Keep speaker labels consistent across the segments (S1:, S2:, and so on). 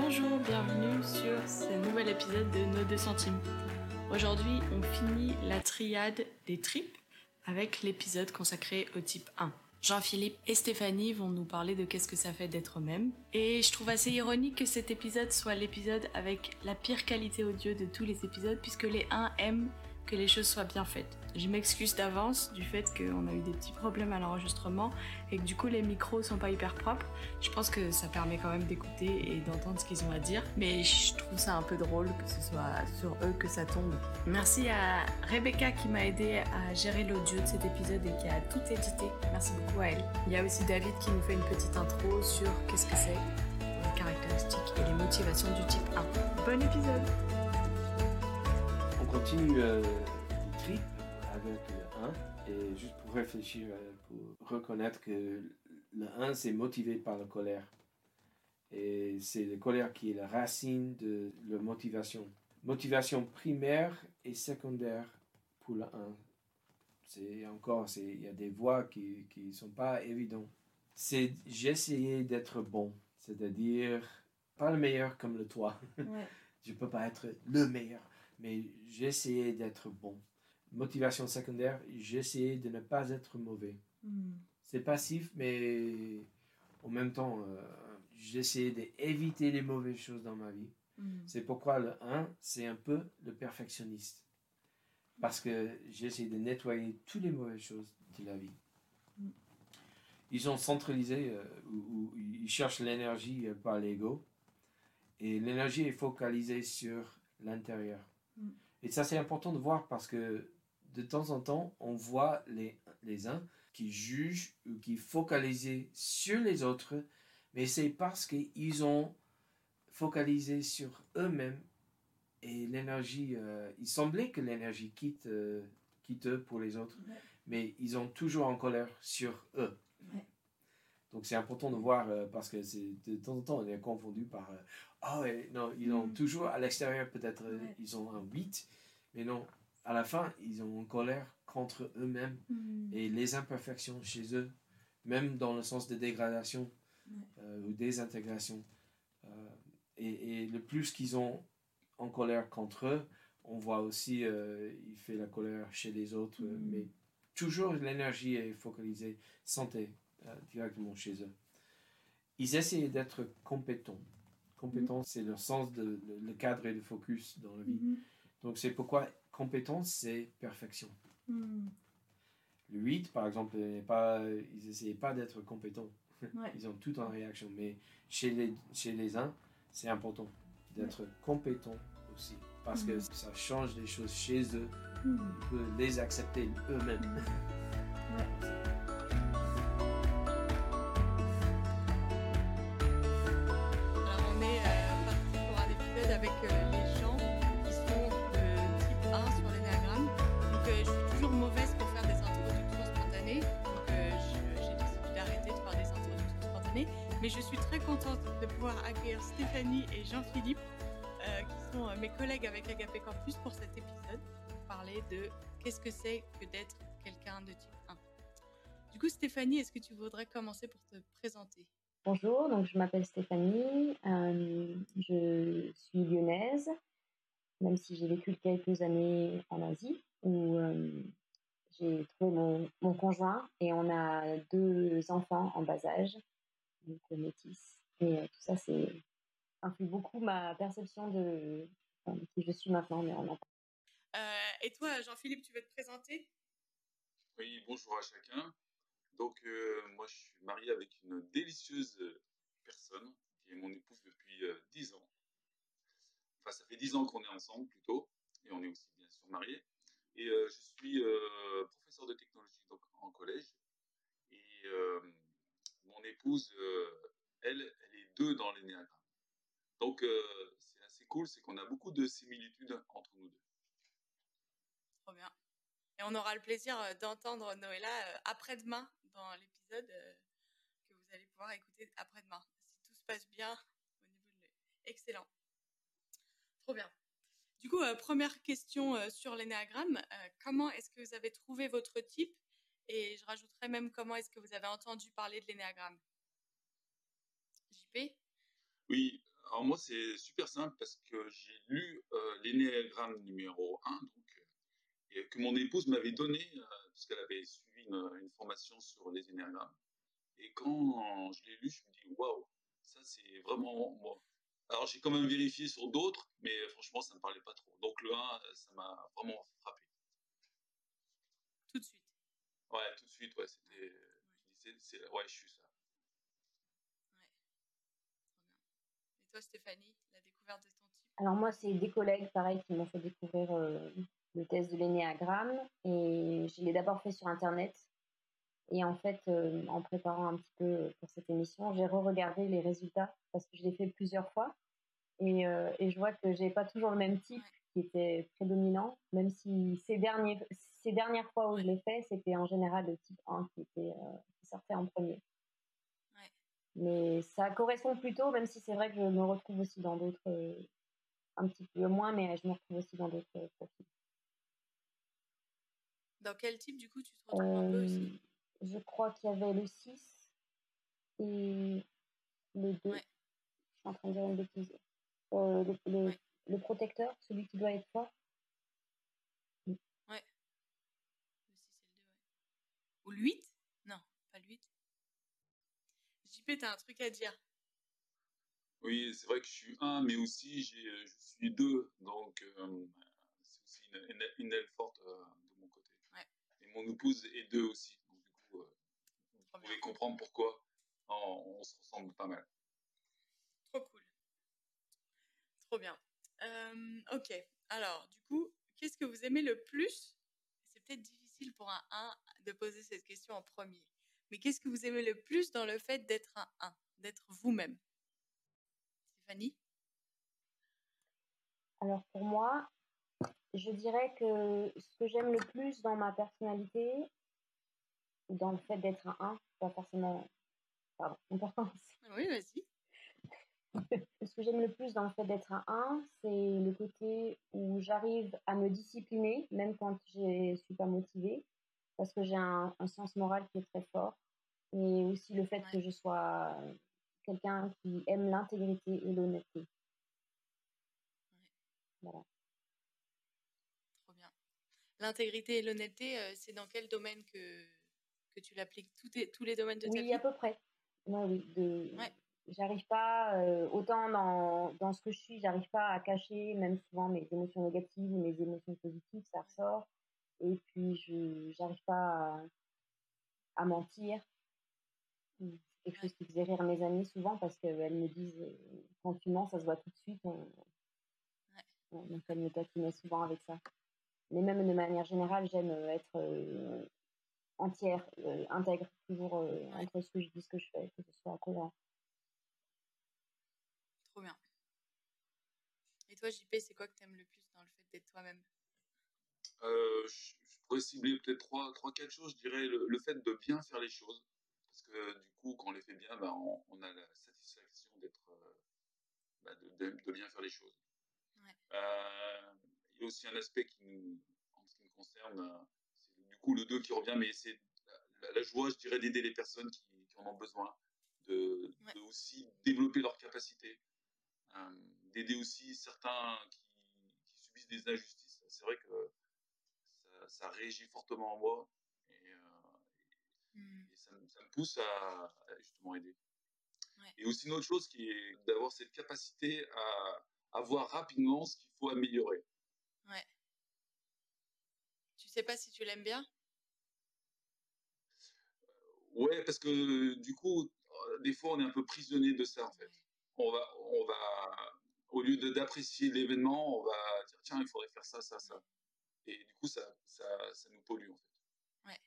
S1: Bonjour, bienvenue sur ce nouvel épisode de Nos 2 centimes. Aujourd'hui, on finit la triade des tripes avec l'épisode consacré au type 1. Jean-Philippe et Stéphanie vont nous parler de qu'est-ce que ça fait d'être eux-mêmes. Et je trouve assez ironique que cet épisode soit l'épisode avec la pire qualité audio de tous les épisodes, puisque les 1 aiment que les choses soient bien faites. Je m'excuse d'avance du fait qu'on a eu des petits problèmes à l'enregistrement et que du coup les micros sont pas hyper propres. Je pense que ça permet quand même d'écouter et d'entendre ce qu'ils ont à dire, mais je trouve ça un peu drôle que ce soit sur eux que ça tombe. Merci à Rebecca qui m'a aidé à gérer l'audio de cet épisode et qui a tout édité. Merci beaucoup à elle. Il y a aussi David qui nous fait une petite intro sur qu'est-ce que c'est, les caractéristiques et les motivations du type 1. Bon épisode
S2: On continue euh, et juste pour réfléchir, euh, pour reconnaître que le 1 c'est motivé par la colère. Et c'est la colère qui est la racine de la motivation. Motivation primaire et secondaire pour le 1. C'est encore, il y a des voies qui ne sont pas évidentes. C'est j'essayais d'être bon, c'est-à-dire pas le meilleur comme le toi. Je peux pas être le meilleur, mais j'essayais d'être bon. Motivation secondaire, j'essayais de ne pas être mauvais. C'est passif, mais en même temps, euh, j'essayais d'éviter les mauvaises choses dans ma vie. C'est pourquoi le 1, c'est un peu le perfectionniste. Parce que j'essaie de nettoyer toutes les mauvaises choses de la vie.
S1: Mm.
S2: Ils sont centralisés, euh, ou, ou ils cherchent l'énergie euh, par l'ego. Et l'énergie est focalisée sur l'intérieur. Et ça, c'est important de voir parce que de temps en temps, on voit les, les uns qui jugent ou qui focalisent sur les autres, mais c'est parce qu'ils ont focalisé sur eux-mêmes et l'énergie, euh, il semblait que l'énergie quitte, euh, quitte eux pour les autres,
S1: Ouais.
S2: mais ils ont toujours en colère sur eux.
S1: Ouais.
S2: Donc c'est important de voir euh, parce que c'est de temps en temps on est confondu par euh, ah ouais, non ils ont
S1: Mm.
S2: toujours à l'extérieur peut-être
S1: Ouais.
S2: ils ont un 8 mais non à la fin ils ont en colère contre eux-mêmes et les imperfections chez eux, même dans le sens de dégradation
S1: Ouais.
S2: euh, ou désintégration. Euh, et, et le plus qu'ils ont en colère contre eux, on voit aussi, euh, il fait la colère chez les autres,
S1: Mhm.
S2: mais toujours l'énergie est focalisée, santé, euh, directement chez eux. Ils essaient d'être compétents. Compétents, c'est le sens de le, le cadre et le focus dans la vie. Donc c'est pourquoi compétence, c'est perfection. Le 8, par exemple, pas, ils n'essayaient pas d'être compétents.
S1: Ouais.
S2: Ils ont tout en réaction. Mais chez les, chez les uns, c'est important d'être compétent aussi. Parce que
S1: Mhm.
S2: ça change les choses chez eux.
S1: Mhm.
S2: On peut les accepter eux-mêmes.
S1: Mais je suis très contente de pouvoir accueillir Stéphanie et Jean-Philippe, euh, qui sont euh, mes collègues avec Agapé Campus pour cet épisode, pour parler de qu'est-ce que c'est que d'être quelqu'un de type 1. Du coup Stéphanie, est-ce que tu voudrais commencer pour te présenter?
S3: Bonjour, je m'appelle Stéphanie, euh, je suis lyonnaise, même si j'ai vécu quelques années en Asie où j'ai trouvé mon conjoint et on a deux enfants en bas âge, donc euh. Et euh, tout ça, c'est influe beaucoup ma perception de enfin, qui je suis maintenant, mais on en
S1: Euh, et toi, Jean-Philippe, tu veux te présenter?
S4: Oui, bonjour à chacun. Donc, euh, moi, je suis marié avec une délicieuse personne qui est mon épouse depuis euh, 10 ans. Enfin, ça fait 10 ans qu'on est ensemble plutôt, et on est aussi bien sûr mariés. Et euh, je suis euh, professeur de technologie donc, en collège. Et euh, mon épouse, euh, elle, elle est deux dans l'énéagramme. Donc, euh, c'est assez cool, c'est qu'on a beaucoup de similitudes entre nous deux.
S1: Trop bien. Et on aura le plaisir euh, d'entendre Noëlla après-demain dans l'épisode que vous allez pouvoir écouter après-demain. Si tout se passe bien au niveau de l'e- Excellent. Trop bien. Du coup, première question sur l'énéagramme. Comment est-ce que vous avez trouvé votre type? Et je rajouterais même comment est-ce que vous avez entendu parler de l'énéagramme JP
S4: Oui, Alors moi, c'est super simple parce que j'ai lu euh, l'énéagramme numéro 1, donc, et que mon épouse m'avait donné, parce qu'elle avait suivi une, une, formation sur les énéagrammes. Et quand je l'ai lu, je me dis, waouh, ça c'est vraiment moi. Alors j'ai quand même vérifié sur d'autres, mais franchement, ça ne me parlait pas trop. Donc le 1, ça m'a vraiment frappé.
S1: Tout de suite.
S4: Ouais, tout de suite, ouais, c'était. Ouais. ouais, je suis ça.
S1: Ouais. Et toi, Stéphanie, la découverte de ton type?
S3: Alors moi, c'est des collègues, pareil, qui m'ont fait découvrir euh, le test de l'énéagramme. Et je l'ai d'abord fait sur Internet. Et en fait, euh, en préparant un petit peu pour cette émission, j'ai re-regardé les résultats parce que je l'ai fait plusieurs fois. Et, euh, et je vois que j'ai pas toujours le même type qui était prédominant, même si ces, derniers, ces dernières fois où je l'ai fait, c'était en général le type 1 qui, était, euh, qui sortait en premier.
S1: Ouais.
S3: Mais ça correspond plutôt, même si c'est vrai que je me retrouve aussi dans d'autres, euh, un petit peu moins, mais je me retrouve aussi dans d'autres profils.
S1: Dans quel type, du coup, tu te retrouves un peu aussi?
S3: Je crois qu'il y avait le 6 et le 2.
S1: Ouais.
S3: Je suis en train de dire une bêtise. Euh, le, le,
S1: Ouais.
S3: le protecteur, celui qui doit être fort.
S1: Ouais. Le 6 et le 2, ouais. Ou le 8 Non, pas le 8. JP, t'as un truc à dire?
S4: Oui, c'est vrai que je suis un, mais aussi j'ai, je suis deux, donc euh, c'est aussi une, une, une aile forte euh, de mon côté.
S1: Ouais.
S4: Et mon épouse est deux aussi, donc du coup, euh, vous pouvez comprendre pourquoi on, on se ressemble pas mal.
S1: Trop cool. Trop bien. Euh, ok. Alors, du coup, qu'est-ce que vous aimez le plus? C'est peut-être difficile pour un 1 de poser cette question en premier. Mais qu'est-ce que vous aimez le plus dans le fait d'être un 1, d'être vous-même? Stéphanie?
S3: Alors pour moi, je dirais que ce que j'aime le plus dans ma personnalité, dans le fait d'être un 1, pas forcément pardon, important,
S1: Oui, vas-y.
S3: Ce que j'aime le plus dans le fait d'être un 1, c'est le côté où j'arrive à me discipliner, même quand je ne suis pas motivée, parce que j'ai un, un, sens moral qui est très fort. Et aussi le fait que je sois quelqu'un qui aime l'intégrité et l'honnêteté. Voilà.
S1: Trop bien. L'intégrité et l'honnêteté, euh, c'est dans quel domaine que, que tu l'appliques? Tous, tous les domaines de ta
S3: Oui,
S1: vie?
S3: à peu près. Ouais, oui, de...
S1: Ouais.
S3: J'arrive pas, euh, autant dans, dans ce que je suis, j'arrive pas à cacher, même souvent mes émotions négatives ou mes émotions positives, ça ressort. Et puis, je j'arrive pas à, à mentir. C'est quelque chose qui faisait rire mes amies souvent parce qu'elles me disent, quand tu mens, ça se voit tout de suite. On...
S1: Ouais.
S3: Donc, elles me taquinaient souvent avec ça. Mais même de manière générale, j'aime euh, être euh, entière, euh, intègre, toujours entre ce que je dis, ce que je fais, que ce soit cohérent.
S1: Trop bien. Et toi, JP, c'est quoi que t'aimes le plus dans le fait d'être toi-même?
S4: Euh, je, je pourrais cibler peut-être trois, trois, quatre choses. Je dirais le, le fait de bien faire les choses. Parce que du coup, quand on les fait bien, ben, on, on a la satisfaction d'être, euh, ben, de, bien faire les choses.
S1: Ouais.
S4: Euh, il y a aussi un aspect qui nous, en ce qui me concerne, euh, c'est du coup le 2 qui revient, mais c'est la, la, joie, je dirais, d'aider les personnes qui, qui, en ont besoin, de,
S1: ouais.
S4: de aussi développer leurs capacités, euh, d'aider aussi certains qui, qui, subissent des injustices. C'est vrai que ça, ça, réagit fortement en moi et, euh, et,
S1: mm.
S4: et ça, ça, me pousse à, à justement aider.
S1: Ouais.
S4: Et aussi une autre chose qui est d'avoir cette capacité à, à voir rapidement ce qu'il faut améliorer.
S1: Ouais. Tu sais pas si tu l'aimes bien?
S4: Ouais, parce que du coup, des fois, on est un peu prisonnier de ça, en fait. On va, on va, au lieu d'apprécier l'événement, on va dire, tiens, il faudrait faire ça, ça, ça. Et du coup, ça, ça, ça nous pollue, en fait.
S1: Ouais.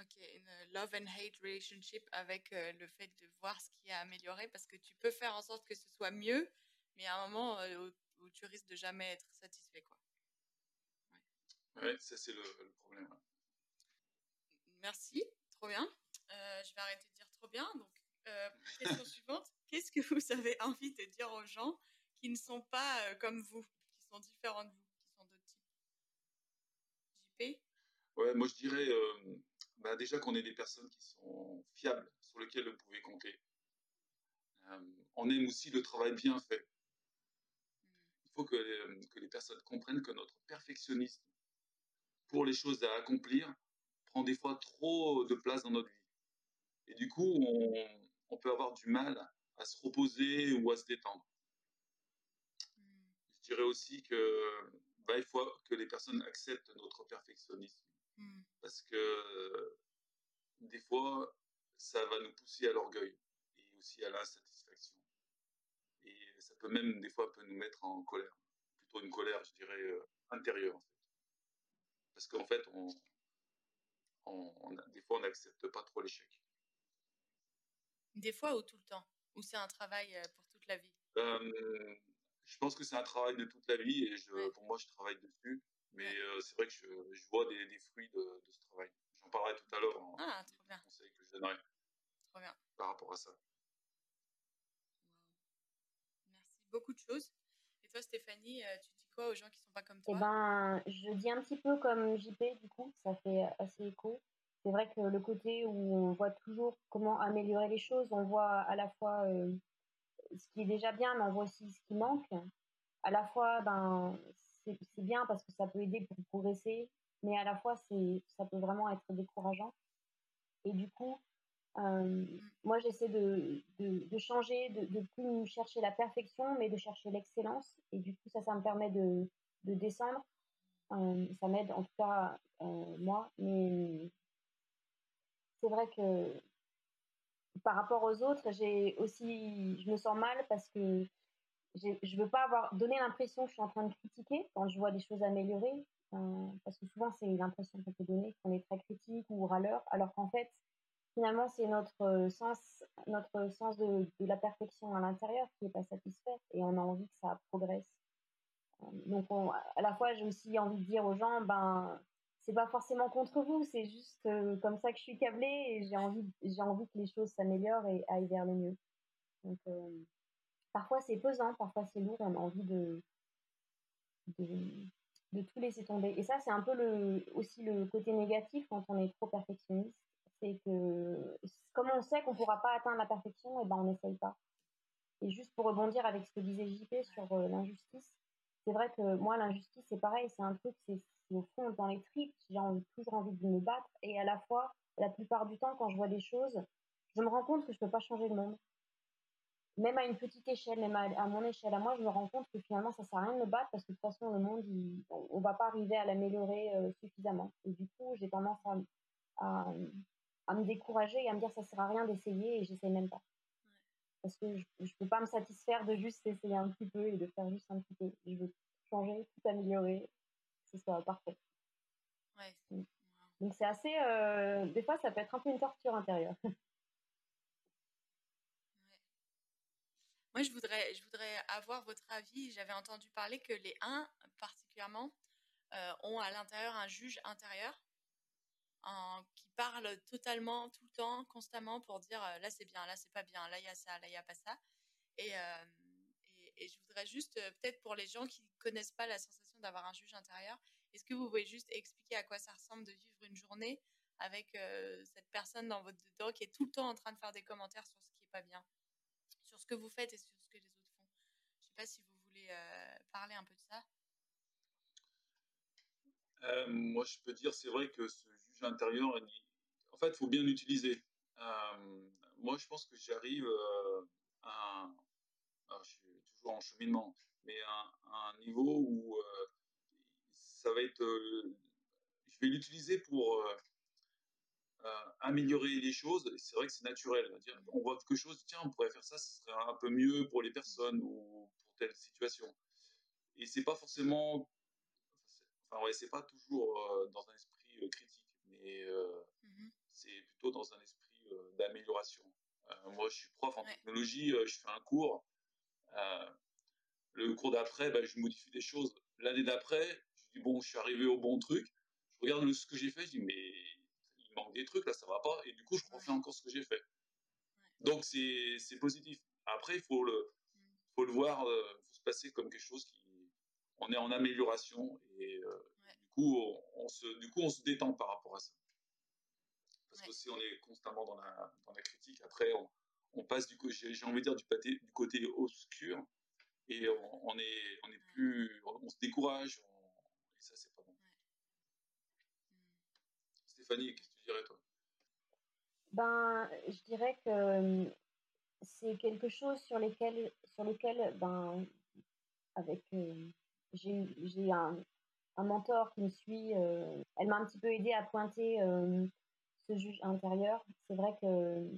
S1: Ok, une love and hate relationship avec euh, le fait de voir ce qui a amélioré parce que tu peux faire en sorte que ce soit mieux, mais à un moment euh, où, où, tu risques de jamais être satisfait, quoi.
S4: Ouais, ouais ça c'est le, le, problème.
S1: Merci, trop bien. Euh, je vais arrêter de dire trop bien. Donc, euh, question suivante. Qu'est-ce que vous avez envie de dire aux gens qui ne sont pas euh, comme vous, qui sont différents de vous, qui sont d'autres types? JP
S4: Ouais, moi je dirais euh, bah déjà qu'on est des personnes qui sont fiables, sur lesquelles vous pouvez compter. on aime aussi le travail bien fait. Il faut que que les personnes comprennent que notre perfectionnisme pour les choses à accomplir prend des fois trop de place dans notre vie. Et du coup, on, on peut avoir du mal à se reposer ou à se détendre. Je dirais aussi que bah, il faut que les personnes acceptent notre perfectionnisme.
S1: Hmm.
S4: Parce que des fois, ça va nous pousser à l'orgueil et aussi à l'insatisfaction. Et ça peut même, des fois, peut nous mettre en colère. Plutôt une colère, je dirais, euh, intérieure, en fait. Parce qu'en fait, on, on, des fois, on n'accepte pas trop l'échec.
S1: Des fois ou tout le temps? Ou c'est un travail euh, pour toute la vie?
S4: Euh, Je pense que c'est un travail de toute la vie et je, pour moi, je travaille dessus. Mais euh, c'est vrai que je, je vois des, des fruits de, de, ce travail. J'en parlerai tout à l'heure en
S1: ah, trop bien.
S4: conseils que je donnerai
S1: trop bien.
S4: par rapport à ça.
S1: Merci. Beaucoup de choses. Et toi, Stéphanie, tu dis quoi aux gens qui ne sont pas comme toi?
S3: Eh ben, je dis un petit peu comme JP, du coup, ça fait assez écho c'est vrai que le côté où on voit toujours comment améliorer les choses, on voit à la fois euh, ce qui est déjà bien, mais on voit aussi ce qui manque. À la fois, ben, c'est bien parce que ça peut aider pour progresser, mais à la fois, ça peut vraiment être décourageant. Et du coup, euh, moi, j'essaie de, de, changer, de, de plus chercher la perfection, mais de chercher l'excellence. Et du coup, ça, ça me permet de, de descendre. Euh, ça m'aide en tout cas, moi. Mais c'est vrai que par rapport aux autres, j'ai aussi, je me sens mal parce que je veux pas avoir donné l'impression que je suis en train de critiquer quand je vois des choses améliorées, euh, parce que souvent c'est l'impression qu'on peut donner qu'on est très critique ou râleur, alors qu'en fait finalement c'est notre sens, notre sens de, la perfection à l'intérieur qui est pas satisfait et on a envie que ça progresse. Euh, donc à la fois j'ai aussi envie de dire aux gens, ben c'est pas forcément contre vous, c'est juste euh, comme ça que je suis câblée et j'ai envie, j'ai envie que les choses s'améliorent et aillent vers le mieux. Euh, parfois c'est pesant, parfois c'est lourd, on a envie de, de, de, tout laisser tomber. Et ça, c'est un peu le, aussi le côté négatif quand on est trop perfectionniste. C'est que, comme on sait qu'on ne pourra pas atteindre la perfection, et eh ben on n'essaye pas. Et juste pour rebondir avec ce que disait JP sur euh, l'injustice, c'est vrai que moi, l'injustice, c'est pareil, c'est un truc, c'est au fond, dans les tripes, j'ai toujours envie de me battre. Et à la fois, la plupart du temps, quand je vois des choses, je me rends compte que je ne peux pas changer le monde. Même à une petite échelle, même à, mon échelle à moi, je me rends compte que finalement, ça ne sert à rien de me battre parce que de toute façon, le monde, on ne va pas arriver à l'améliorer euh, suffisamment. Et du coup, j'ai tendance à, me décourager et à me dire ça ne sert à rien d'essayer et j'essaie même pas. Parce que je ne peux pas me satisfaire de juste essayer un petit peu et de faire juste un petit peu. Je veux changer, tout améliorer ce soit parfait.
S1: Ouais.
S3: Mm. Donc c'est assez, euh, des fois ça peut être un peu une torture intérieure.
S1: Moi je voudrais, je voudrais avoir votre avis. J'avais entendu parler que les 1 particulièrement euh, ont à l'intérieur un juge intérieur qui parle totalement, tout le temps, constamment pour dire euh, là c'est bien, là c'est pas bien, là il y a ça, là il n'y a pas ça. Et, et je voudrais juste, euh, peut-être pour les gens qui connaissent pas la sensation d'avoir un juge intérieur, est-ce que vous pouvez juste expliquer à quoi ça ressemble de vivre une journée avec euh, cette personne dans votre dedans qui est tout le temps en train de faire des commentaires sur ce qui n'est pas bien, sur ce que vous faites et sur ce que les autres font? Je sais pas si vous voulez euh, parler un peu de ça.
S4: moi, je peux dire, c'est vrai que juge intérieur, en fait, il faut bien l'utiliser. moi, je pense que j'arrive à, je suis toujours en cheminement, mais à, un niveau où euh, ça va être, euh, je vais l'utiliser pour euh, améliorer les choses. C'est vrai que c'est naturel. On voit quelque chose, tiens, on pourrait faire ça, ce serait un peu mieux pour les personnes ou pour telle situation. Et c'est pas forcément, enfin ouais, c'est pas toujours dans un esprit critique, mais mmh c'est plutôt dans un esprit d'amélioration. moi, je suis prof en technologie, je fais un cours. Euh, le cours d'après, bah, je modifie des choses. L'année d'après, je dis bon, je suis arrivé au bon truc. Je regarde ce que j'ai fait, je dis mais il manque des trucs là, ça va pas. Et du coup, je refais encore ce que j'ai fait. Donc c'est positif. Après, il faut le, faut le voir, euh, faut se passer comme quelque chose qui, on est en amélioration et euh, du coup, on, se, du coup, on se détend par rapport à ça. Parce que si on est constamment dans la, dans la critique, après, on, on passe du j'ai envie de dire du, du côté obscur. Et on, est on est plus on se décourage et ça c'est pas bon. Stéphanie, qu'est-ce que tu dirais toi?
S3: Ben, je dirais que c'est quelque chose sur lequel sur lequel ben avec j'ai un, un mentor qui me suit. elle m'a un petit peu aidé à pointer ce juge intérieur. C'est vrai que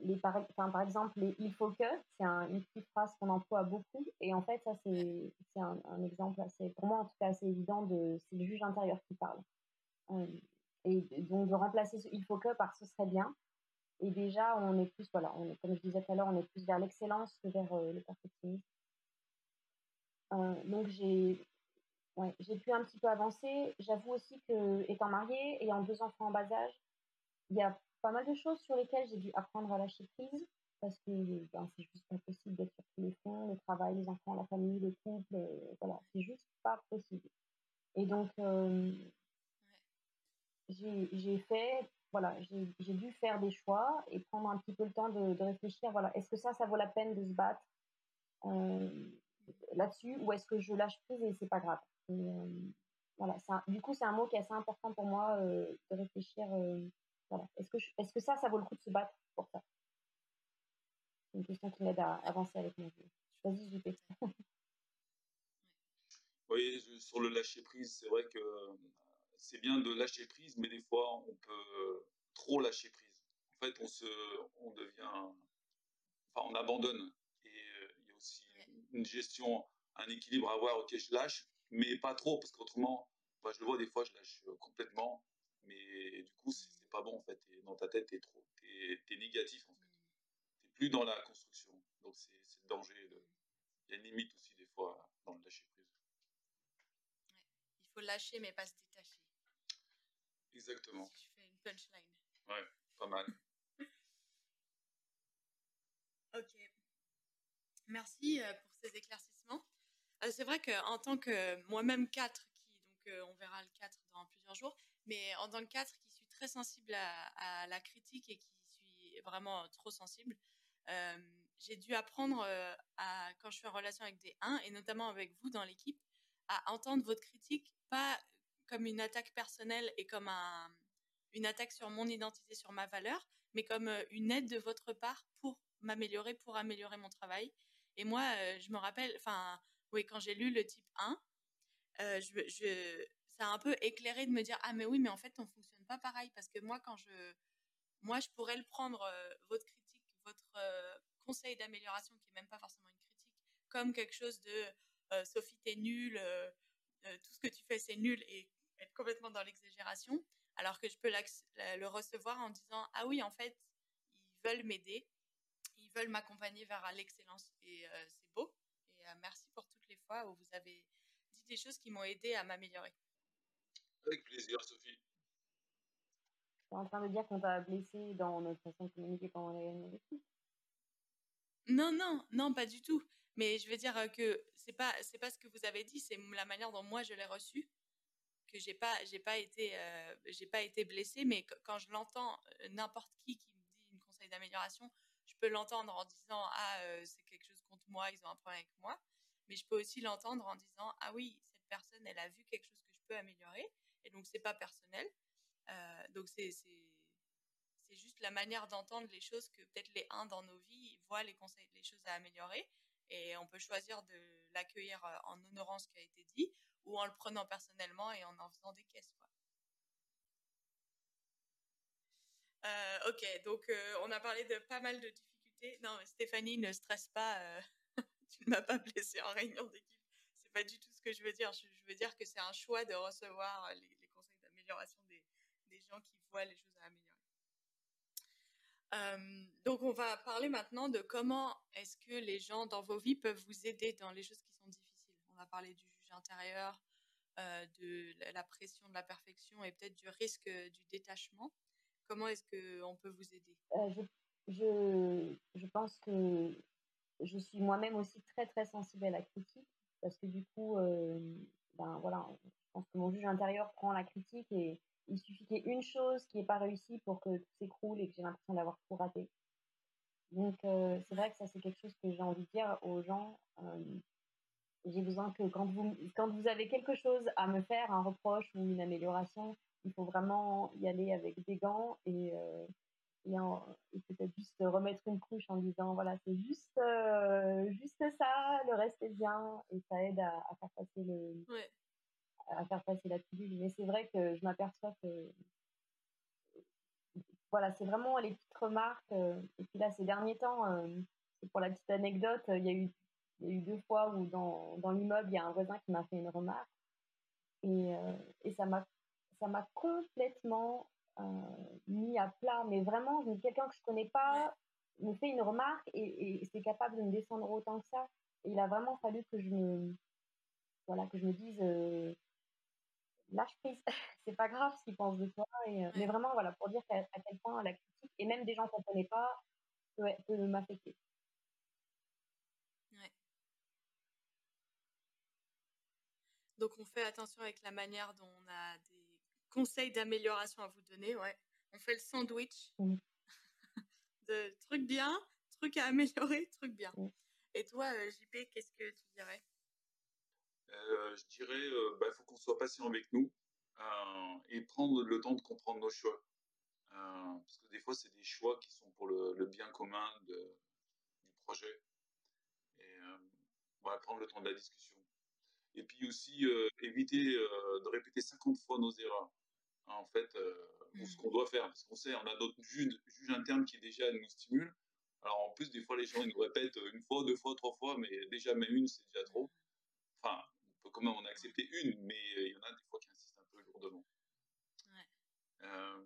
S3: les par, exemple, les il faut que, c'est une petite phrase qu'on emploie beaucoup. Et en fait, ça, c'est un, un, exemple assez, pour moi en tout cas, assez évident de, c'est le juge intérieur qui parle. et donc, de remplacer ce il faut que par ce serait bien. Et déjà, on est plus, voilà, on comme je disais tout à l'heure, on est plus vers l'excellence que vers le perfectionnisme. donc, j'ai ouais, j'ai pu un petit peu avancer. J'avoue aussi que, étant mariée, ayant deux enfants en bas âge, il y a pas mal de choses sur lesquelles j'ai dû apprendre à lâcher prise parce que ben, c'est juste pas possible d'être sur tous les fronts, le travail, les enfants, la famille, le couple, euh, voilà, c'est juste pas possible. Et donc, euh, j'ai fait, voilà, j'ai dû faire des choix et prendre un petit peu le temps de, de réfléchir, voilà, est-ce que ça, ça vaut la peine de se battre? Euh, là-dessus ou est-ce que je lâche prise et c'est pas grave voilà, du coup, c'est un mot qui est assez important pour moi de réfléchir. voilà. Est-ce que, est-ce que ça, ça vaut le coup de se battre pour ça? C'est une question qui m'aide à avancer avec moi. Vas-y, JP.
S4: oui, sur le lâcher prise, c'est vrai que c'est bien de lâcher prise, mais des fois, on peut trop lâcher prise. En fait, on, se, on devient. Enfin, on abandonne. Et il y a aussi une gestion, un équilibre à avoir. Ok, je lâche, mais pas trop, parce qu'autrement, bah, je le vois des fois, je lâche euh, complètement, mais du coup, c'est pas bon en fait. Et dans ta tête, t'es trop, t'es négatif en fait. T'es plus dans la construction, donc c'est le danger. Il y a une limite aussi des fois dans le lâcher prise.
S1: Il faut lâcher, mais pas se détacher.
S4: Exactement.
S1: Si je fais une punchline.
S4: Ouais, pas mal.
S1: ok. Merci euh, pour ces éclaircissements. Euh, c'est vrai qu'en tant que moi-même 4, qui, donc euh, on verra le 4 dans plusieurs jours, mais en tant que 4 qui suis très sensible à, la critique et qui suis vraiment trop sensible, euh, j'ai dû apprendre à, quand je suis en relation avec des 1 et notamment avec vous dans l'équipe, à entendre votre critique pas comme une attaque personnelle et comme un, une attaque sur mon identité, sur ma valeur, mais comme une aide de votre part pour m'améliorer, pour améliorer mon travail. Et moi, je me rappelle, enfin, oui, quand j'ai lu le type 1, euh, ça a un peu éclairé de me dire ah mais oui mais en fait on fonctionne pas pareil. Parce que moi quand je moi je pourrais le prendre euh, votre critique votre euh, conseil d'amélioration qui est même pas forcément une critique comme quelque chose de Sophie t'es nulle tout ce que tu fais c'est nul et être complètement dans l'exagération. Alors que je peux le recevoir en disant ah oui en fait ils veulent m'aider. Ils veulent m'accompagner vers l'excellence et c'est beau euh, merci pour toutes les fois où vous avez dit des choses qui m'ont aidé à m'améliorer.
S4: Avec plaisir, Sophie.
S3: Tu es en train de dire qu'on t'a blessé dans notre façon de communiquer pendant les vécu
S1: Non, non, non, pas du tout. Mais je veux dire que c'est pas c'est pas ce que vous avez dit, c'est la manière dont moi je l'ai reçu que j'ai pas j'ai pas été euh, j'ai pas été blessée, mais quand je l'entends euh, n'importe qui qui me dit une conseil d'amélioration, peux l'entendre en disant ah euh, c'est quelque chose contre moi, ils ont un problème avec moi, mais je peux aussi l'entendre en disant ah oui cette personne elle a vu quelque chose que je peux améliorer et donc c'est pas personnel, euh, donc c'est juste la manière d'entendre les choses que peut-être les uns dans nos vies voient les conseils, les choses à améliorer. Et on peut choisir de l'accueillir euh, en honorant ce qui a été dit ou en le prenant personnellement et en en faisant des caisses. Euh, ok, donc euh, on a parlé de pas mal de difficultés. Non, Stéphanie, ne stresse pas. Euh, tu ne m'as pas blessé en réunion d'équipe. C'est pas du tout ce que je veux dire. Je, veux dire que c'est un choix de recevoir les, conseils d'amélioration des, gens qui voient les choses à améliorer. donc on va parler maintenant de comment est-ce que les gens dans vos vies peuvent vous aider dans les choses qui sont difficiles. On a parlé du juge intérieur, de la pression de la perfection et peut-être du risque du détachement. Comment est-ce qu'on peut vous aider?
S3: Euh, je, je, je, pense que je suis moi-même aussi très très sensible à la critique parce que du coup, euh, ben voilà, je pense que mon juge intérieur prend la critique et il suffit qu'il y ait une chose qui n'est pas réussie pour que tout s'écroule et que j'ai l'impression d'avoir tout raté. Donc, c'est vrai que ça, c'est quelque chose que j'ai envie de dire aux gens. j'ai besoin que quand vous, quand vous avez quelque chose à me faire, un reproche ou une amélioration, il faut vraiment y aller avec des gants et, et, peut-être juste remettre une couche en disant voilà, c'est juste, juste ça, le reste est bien et ça aide à, faire passer le. à faire passer la pilule. Mais c'est vrai que je m'aperçois que voilà, c'est vraiment les petites remarques. Euh, et puis là, ces derniers temps, euh, pour la petite anecdote, il y a eu, il y a eu deux fois où dans, dans l'immeuble, il y a un voisin qui m'a fait une remarque. Et, euh, et ça m'a ça m'a complètement mis à plat. Mais vraiment, quelqu'un que je connais pas me fait une remarque et, et c'est capable de me descendre autant que ça. Et il a vraiment fallu que je me, voilà, que je me dise, lâche prise, c'est pas grave ce qu'ils pensent de toi. Et, euh, Mais vraiment, voilà, pour dire à, quel point la critique, et même des gens qu'on ne connaît pas, peut, peut m'affecter.
S1: Ouais. Donc on fait attention avec la manière dont on a des conseils d'amélioration à vous donner. Ouais. On fait le sandwich de trucs bien, trucs à améliorer, trucs bien. Et toi, euh, JP, qu'est-ce que tu dirais?
S4: Euh, je dirais, il euh, bah, faut qu'on soit patient avec nous euh, et prendre le temps de comprendre nos choix. parce que des fois, c'est des choix qui sont pour le, bien commun de, du projet. Et va prendre le temps de la discussion. Et puis aussi, éviter de répéter 50 fois nos erreurs. En fait, ce mmh. qu'on doit faire. Parce qu'on sait, on a notre juge, juge, interne qui déjà nous stimule. Alors en plus, des fois, les gens ils nous répètent une fois, deux fois, trois fois, mais déjà même une, c'est déjà trop. Enfin, quand même en a accepté une, mais euh, il y en a des fois qui insistent un peu lourdement. Euh,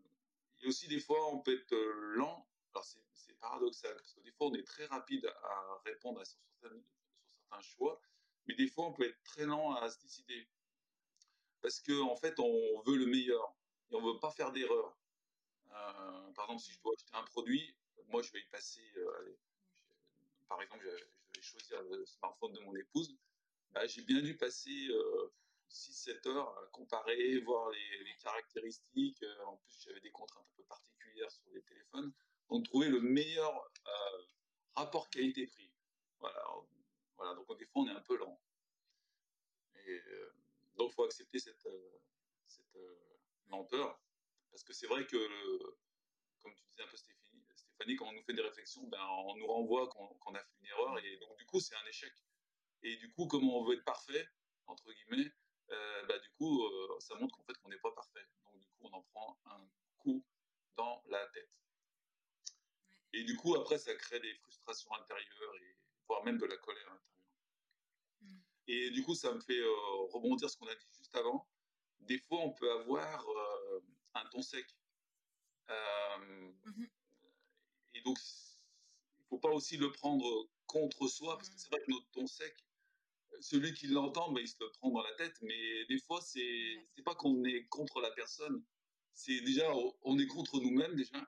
S4: il y a aussi des fois, on peut être euh, lent. Alors, c'est paradoxal, parce que des fois, on est très rapide à répondre à, sur, certains, choix, mais des fois, on peut être très lent à se décider. Parce qu'en en fait, on veut le meilleur et on ne veut pas faire d'erreur. par exemple, si je dois acheter un produit, moi, je vais y passer. par exemple, je vais choisir le smartphone de mon épouse bah, j'ai bien dû passer 6-7 euh, heures à comparer, voir les, caractéristiques. Euh, en plus, j'avais des contraintes un peu particulières sur les téléphones. Donc, trouver le meilleur euh, rapport qualité-prix. Voilà, voilà, donc des fois, on est un peu lent. Et, donc, il faut accepter cette, cette lenteur. Parce que c'est vrai que, comme tu disais un peu Stéphanie, Stéphanie, quand on nous fait des réflexions, ben, on nous renvoie qu'on a fait une erreur. Et donc, du coup, c'est un échec. Et du coup, comme on veut être parfait, entre guillemets, euh, bah, du coup, euh, ça montre qu'en fait, qu'on n'est pas parfait. Donc, du coup, on en prend un coup dans la tête. Et du coup, après, ça crée des frustrations intérieures, et, voire même de la colère intérieure. Mm. Et du coup, ça me fait euh, rebondir ce qu'on a dit juste avant. Des fois, on peut avoir un ton sec. Mm-hmm. Et donc, il ne faut pas aussi le prendre contre soi, parce que mm. c'est vrai que notre ton sec, celui qui l'entend, ben, il se le prend dans la tête. Mais des fois, c'est n'est pas qu'on est contre la personne. C'est déjà, on est contre nous-mêmes déjà,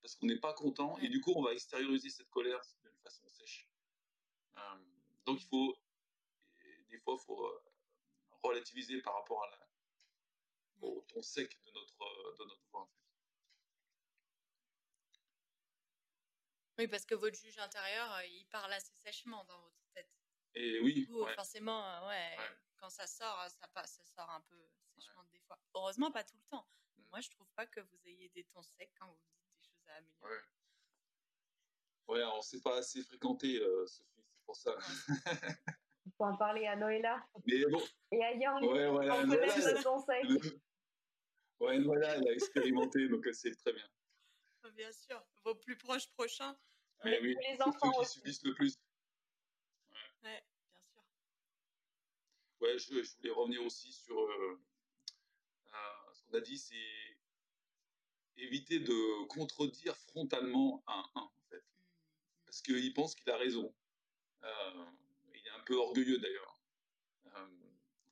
S4: parce qu'on n'est pas content. Et du coup, on va extérioriser cette colère d'une façon sèche. Euh, donc, il faut, des fois, il faut euh, relativiser par rapport à la, au ton sec de notre, de notre voix. En fait.
S1: Oui, parce que votre juge intérieur, euh, il parle assez sèchement dans votre tête.
S4: Et oui.
S1: forcément, euh, ouais, quand ça sort, ça, passe, ça sort un peu sèchement des fois. Heureusement, pas tout le temps. Mmh. Moi, je trouve pas que vous ayez des tons secs quand vous dites des choses à améliorer.
S4: Ouais, on s'est pas assez fréquenté, euh, Sophie, pour ça.
S3: Il faut en parler à Noëlla.
S4: Mais bon.
S3: Et à Yang.
S4: Ouais, voilà.
S3: On connaît le ton sec.
S4: Ouais, Noëlla, elle a expérimenté, donc sait très bien.
S1: Bien sûr. Vos plus proches prochains.
S4: Mais oui, les enfants ceux qui subissent le plus.
S1: Ouais, bien sûr.
S4: Ouais, je, je voulais revenir aussi sur euh, euh, ce qu'on a dit, c'est éviter de contredire frontalement un 1, en fait. Mmh, mmh. Parce qu'il pense qu'il a raison. Euh, il est un peu orgueilleux d'ailleurs. enfin,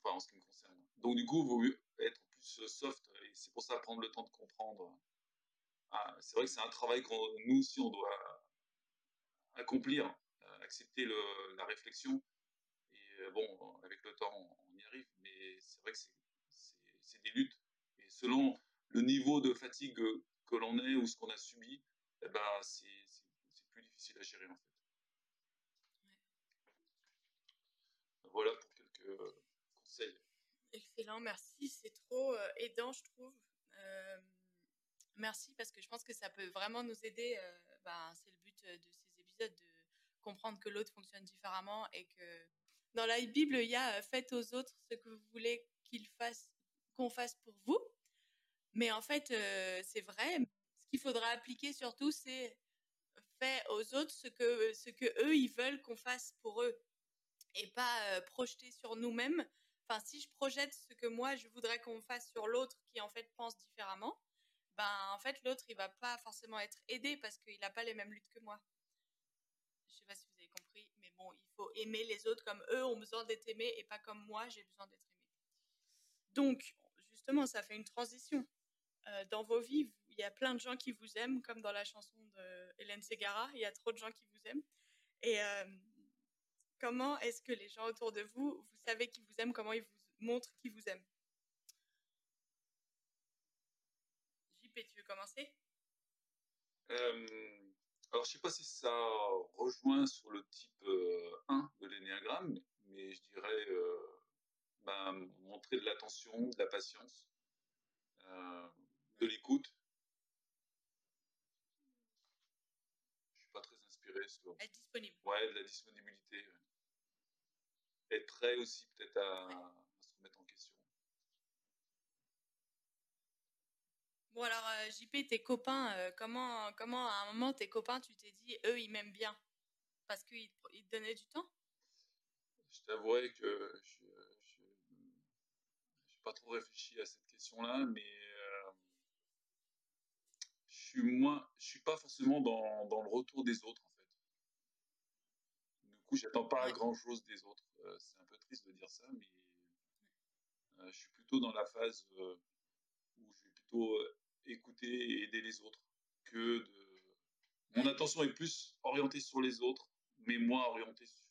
S4: en ce qui me concerne. Donc, du coup, il vaut mieux être plus soft. Et c'est pour ça prendre le temps de comprendre. Ah, c'est vrai que c'est un travail que nous aussi, on doit accomplir accepter le, la réflexion. Et euh, bon, avec le temps, on y arrive, mais c'est vrai que c'est des luttes. Et selon le niveau de fatigue que l'on est ou ce qu'on a subi, eh ben, c'est plus difficile. à gérer. Voilà quelques conseils.
S1: Excellent, merci. C'est trop aidant, je trouve. merci parce que je pense que ça peut vraiment nous aider. Ben, c'est le but de ces épisodes de comprendre que l'autre fonctionne différemment et que dans la Bible, il y a faites aux autres ce que vous voulez qu'ils fassent, qu'on fasse pour vous. Mais en fait, c'est vrai. Ce qu'il faudra appliquer surtout, c'est fait aux autres ce que, ce que eux, ils veulent qu'on fasse pour eux et pas projeter sur nous-mêmes. Enfin, si je projette ce que moi, je voudrais qu'on fasse sur l'autre qui, en fait, pense différemment, ben, en fait, l'autre, il va pas forcément être aidé parce qu'il n'a pas les mêmes luttes que moi. Je sais pas si vous avez compris, mais bon, il faut aimer les autres comme eux ont besoin d'être aimés et pas comme moi, j'ai besoin d'être aimé. Donc, justement, ça fait une transition. Euh, dans vos vies, il y a plein de gens qui vous aiment, comme dans la chanson de Hélène Segara, il y a trop de gens qui vous aiment. Et euh, comment est-ce que les gens autour de vous, vous savez qu'ils vous aiment, comment ils vous montrent qu'ils vous aiment? JP, tu veux commencer?
S4: Euh, Alors, je ne sais pas si ça rejoint sur le type 1 de l'énéagramme, mais je dirais ben, montrer de l'attention, de la patience, de l'écoute. Je suis pas très inspiré sur.
S1: Être disponible.
S4: Ouais, de la disponibilité. Être prêt aussi peut-être à, se remettre en question.
S1: Bon alors euh, JP, tes copains, euh, comment, comment à un moment tes copains, tu t'es dit, eux, ils m'aiment bien? Parce qu'ils te donnaient du temps?
S4: Je t'avouerais que je n'ai pas trop réfléchi à cette question-là, mais suis moins, je suis pas forcément dans, dans, le retour des autres en fait. Du coup, j'attends pas grand chose des autres. Euh, c'est un peu triste de dire ça, mais euh, je suis plutôt dans la phase euh, où je vais plutôt écouter et aider les autres que de. Mon attention est plus orientée sur les autres, mais moins orientée sur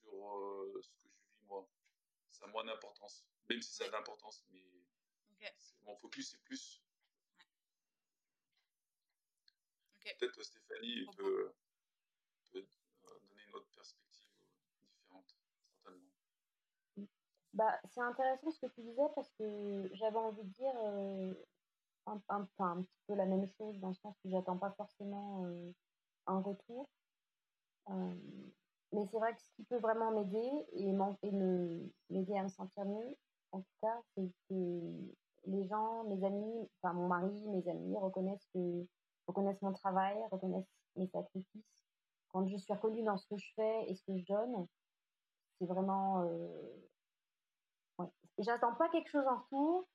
S4: ce que je vis moi. Ça a moins d'importance, même si ça a de l'importance, mais mon focus est plus Peut-être Stéphanie peut, peut, euh, donner une autre perspective différente, certainement.
S3: Bah, c'est intéressant ce que tu disais parce que j'avais envie de dire euh, un, un, un, petit peu la même chose dans le sens que j'attends pas forcément euh, un retour. mais c'est vrai que ce qui peut vraiment m'aider et m'aider à me sentir mieux, en tout cas, c'est que les gens, mes amis, enfin mon mari, mes amis reconnaissent que reconnaissent mon travail, reconnaissent mes sacrifices. Quand je suis reconnue dans ce que je fais et ce que je donne, c'est vraiment. Euh... J'attends pas quelque chose en retour,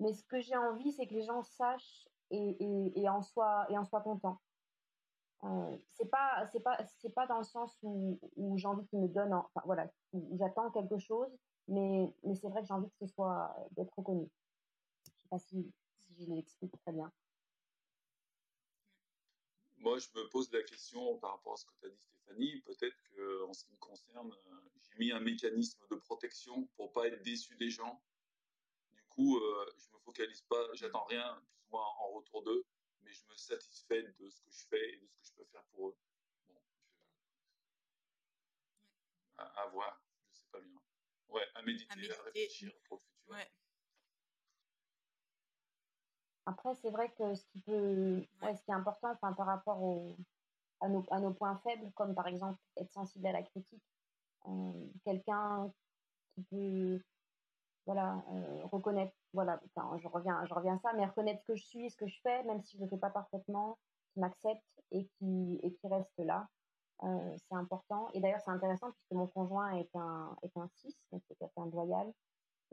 S3: mais ce que j'ai envie, c'est que les gens sachent et, en soient et en soient contents. Euh, c'est pas c'est pas c'est pas dans le sens où, j'ai envie qu'ils me donnent enfin voilà j'attends quelque chose mais mais c'est vrai que j'ai envie que ce soit d'être reconnu je sais pas si, si je l'explique très bien
S4: moi, je me pose la question par rapport à ce que tu as dit, Stéphanie. Peut-être qu'en ce qui me concerne, euh, j'ai mis un mécanisme de protection pour pas être déçu des gens. Du coup, euh, je me focalise pas, j'attends rien plus ou moins en retour d'eux, mais je me satisfais de ce que je fais et de ce que je peux faire pour eux. Bon, à, voir, je sais pas bien. Ouais, à méditer, à, réfléchir pour le futur.
S1: Ouais.
S3: Après, c'est vrai que ce qui peut, ce qui est important, enfin, par rapport à, nos, à nos points faibles, comme par exemple être sensible à la critique, euh, quelqu'un qui peut, voilà, euh, reconnaître, voilà, enfin, je reviens, je reviens à ça, mais reconnaître ce que je suis, ce que je fais, même si je le fais pas parfaitement, qui m'accepte et qui, et qui reste là, euh, c'est important. Et d'ailleurs, c'est intéressant puisque mon conjoint est un, est un cis, donc c'est quelqu'un de loyal.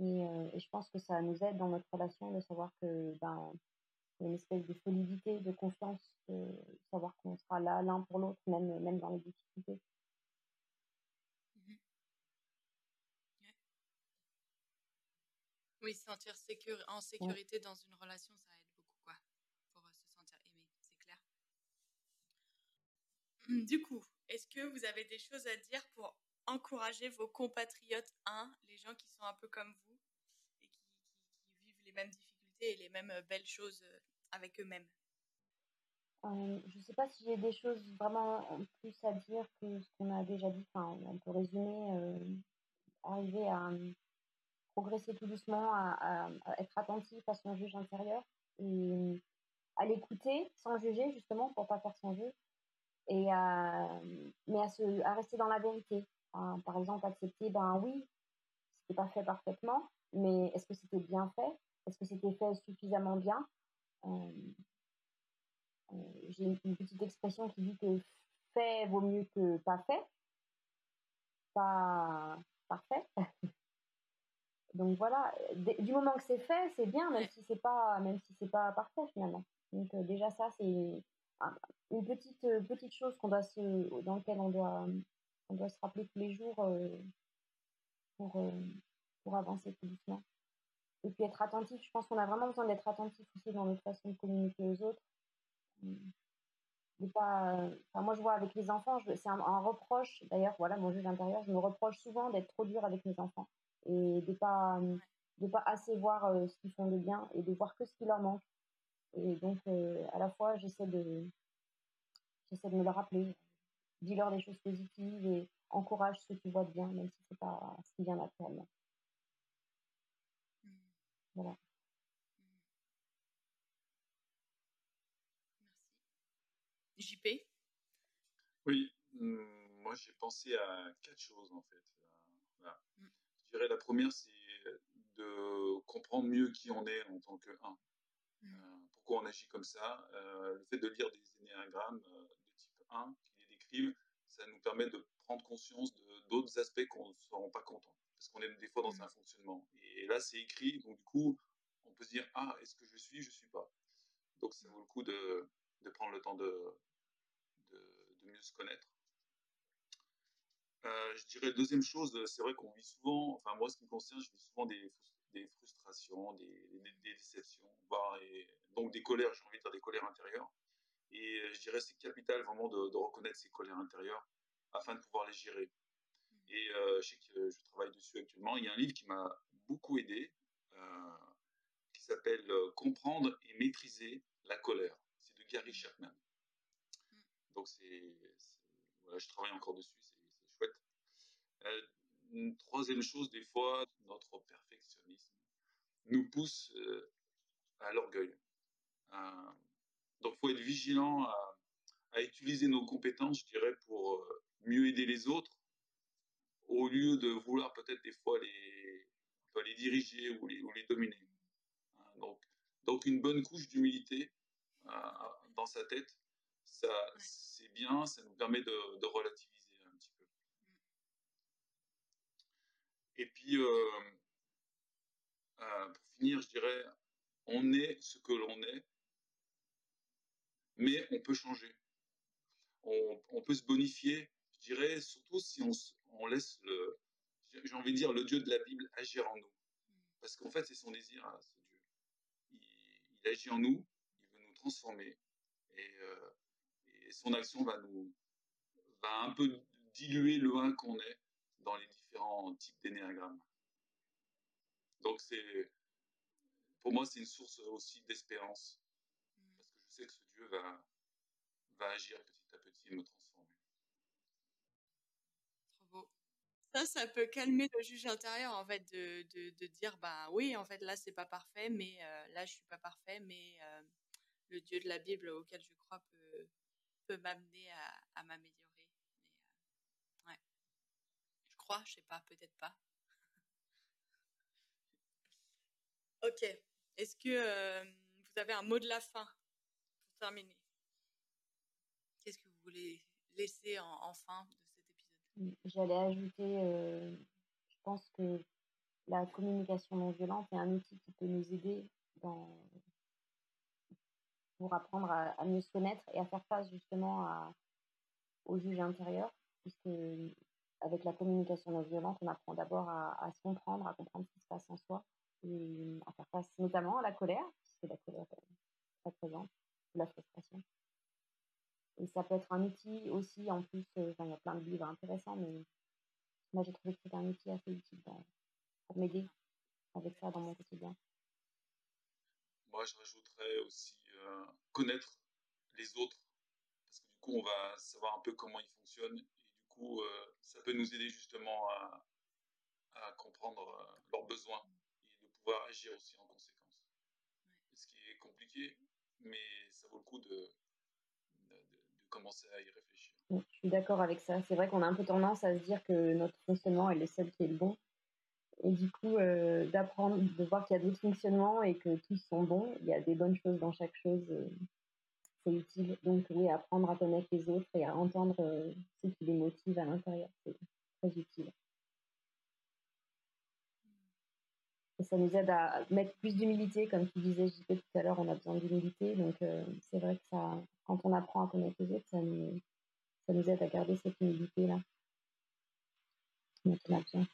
S3: Euh, et, je pense que ça nous aide dans notre relation de savoir que ben, y a une espèce de solidité, de confiance, de savoir qu'on sera là l'un pour l'autre, même, même dans les difficultés.
S1: Mmh oui, se sentir en sécurité dans une relation, ça aide beaucoup, quoi, pour euh, se sentir aimé, c'est clair. Du coup, est-ce que vous avez des choses à dire pour encourager vos compatriotes 1, les gens qui sont un peu comme vous et qui, qui, vivent les mêmes difficultés les mêmes euh, belles choses euh, avec eux-mêmes
S3: Euh, je ne sais pas si j'ai des choses vraiment plus à dire que ce qu'on a déjà dit. Enfin, on peut résumer, arriver à progresser tout doucement, à, être attentif à son juge intérieur et à l'écouter sans juger, justement, pour pas faire son jeu. Et à, mais à, se, à rester dans la vérité. par exemple, accepter, ben oui, c'était pas fait parfaitement, mais est-ce que c'était bien fait? Est-ce que c'était fait suffisamment bien euh, euh, J'ai une petite expression qui dit que fait vaut mieux que pas fait. Pas parfait. Donc voilà, du moment que c'est fait, c'est bien, même si c'est pas, même si c'est pas parfait finalement. Donc euh, déjà ça, c'est une petite petite chose qu'on doit se, dans laquelle on doit, on doit se rappeler tous les jours pour pour avancer plus doucement. Et puis être attentif, je pense qu'on a vraiment besoin d'être attentif aussi dans notre façon de communiquer aux autres. pas, moi, je vois avec les enfants, c'est un, reproche. D'ailleurs, voilà, mon juge intérieur, je me reproche souvent d'être trop dur avec mes enfants et de pas, de pas assez voir euh, ce qu'ils font de bien et de voir que ce qui leur manque. Et donc, euh, à la fois, j'essaie de, j'essaie de me le rappeler. Dis-leur des choses positives et encourage ce que tu vois de bien, même si c'est pas ce qui vient naturellement. Voilà.
S1: Merci. JP
S4: Oui, mmh, moi j'ai pensé à quatre choses en fait. Euh, mmh. Je dirais la première, c'est de comprendre mieux qui on est en tant que un. Mmh. Euh, pourquoi on agit comme ça. Euh, le fait de lire des énéagrammes de type 1 qui les décrivent, ça nous permet de prendre conscience d'autres aspects qu'on ne se rend pas compte parce qu'on est des fois dans mmh. un fonctionnement. Et là, c'est écrit, donc du coup, on peut se dire, ah, est-ce que je suis, je suis pas. Donc ça vaut le coup de, de prendre le temps de, de, mieux se connaître. Euh, je dirais deuxième chose, c'est vrai qu'on vit souvent, enfin moi ce qui me concerne, je vis souvent des, des frustrations, des, des, déceptions, et, donc des colères, j'ai envie de dire des colères intérieures. Et je dirais c'est capital vraiment de, de, reconnaître ces colères intérieures afin de pouvoir les gérer. Et euh, je sais que je travaille dessus actuellement. Il y a un livre qui m'a beaucoup aidé, euh, qui s'appelle euh, Comprendre et maîtriser la colère. C'est de Gary Chapman. Mm. Donc c'est, voilà, je travaille encore dessus, c'est, chouette. une troisième chose, des fois, notre perfectionnisme nous pousse à l'orgueil. donc, il faut être vigilant à, à, utiliser nos compétences, je dirais, pour mieux aider les autres au lieu de vouloir peut-être des fois les, les diriger ou les, ou les dominer. Hein, donc, donc une bonne couche d'humilité euh, dans sa tête, ça, c'est bien, ça nous permet de, relativiser un petit peu. Et puis, euh, euh, pour finir, je dirais, on est ce que l'on est, mais on peut changer. On, on peut se bonifier, je dirais, surtout si on, on laisse le, j'ai envie de dire, le Dieu de la Bible agir en nous. Parce qu'en fait, c'est son désir, hein, ce Dieu. Il, agit en nous, il veut nous transformer. Euh, et, son action va nous, va un peu diluer le un qu'on est dans les différents types d'énéagrammes. Donc pour moi, c'est une source aussi d'espérance. Parce que je sais que ce Dieu va, va agir petit à petit et me transformer.
S1: Ça, ça peut calmer le juge intérieur, en fait, de, de, dire, bah oui, en fait, là, c'est pas parfait, mais euh, là, je suis pas parfait, mais euh, le Dieu de la Bible auquel je crois peut, peut m'amener à, m'améliorer. Euh, ouais. Je crois, je sais pas, peut-être pas. ok. Est-ce que vous avez un mot de la fin pour terminer? Qu'est-ce que vous voulez laisser en, fin
S3: J'allais ajouter, euh, je pense que la communication non violente est un outil qui peut nous aider dans, pour apprendre à, mieux se connaître et à faire face justement à, au juge intérieur, puisque avec la communication non violente, on apprend d'abord à, à, se comprendre, à comprendre ce qui se passe en soi, et à faire face notamment à la colère, puisque la colère est très présente, ou la frustration. Et ça peut être un outil aussi, en plus, euh, il y a plein de livres intéressants, mais moi j'ai trouvé que c'était un outil assez utile pour m'aider avec ça dans mon quotidien.
S4: Moi je rajouterais aussi euh, connaître les autres, parce que du coup, on va savoir un peu comment ils fonctionnent, et du coup, ça peut nous aider justement à, à comprendre leurs besoins et de pouvoir agir aussi en conséquence. Ce qui est compliqué, mais ça vaut le coup de, commencer à y réfléchir.
S3: Je suis d'accord avec ça. C'est vrai qu'on a un peu tendance à se dire que notre fonctionnement est le seul qui est le bon. Et du coup, euh, d'apprendre, de voir qu'il y a d'autres fonctionnements et que tous sont bons, il y a des bonnes choses dans chaque chose, euh, c'est utile. Donc oui, apprendre à connaître les autres et à entendre euh, ce qui les motive à l'intérieur, c'est très utile. Et ça nous aide à mettre plus d'humilité, comme tu disais, JP, tout à l'heure, on a besoin d'humilité. Donc c'est vrai que ça, quand on apprend à connaître les autres, ça nous, ça nous aide à garder cette humilité-là. Donc on a besoin.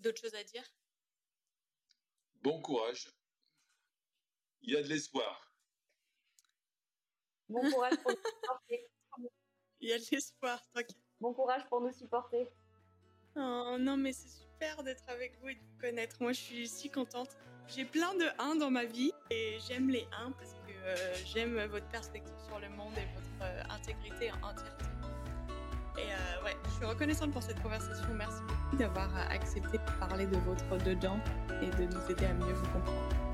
S1: D'autres choses à dire?
S4: Bon courage. Il y a de l'espoir.
S3: Bon courage pour nous supporter.
S1: Il y a de l'espoir, t'inquiète.
S3: Bon courage pour nous supporter.
S1: Oh non, mais c'est super d'être avec vous et de vous connaître. Moi, je suis si contente. J'ai plein de 1 dans ma vie et j'aime les 1 parce que euh, j'aime votre perspective sur le monde et votre euh, intégrité en entièreté. Et euh, ouais, je suis reconnaissante pour cette conversation. Merci beaucoup d'avoir accepté de parler de votre dedans et de nous aider à mieux vous comprendre.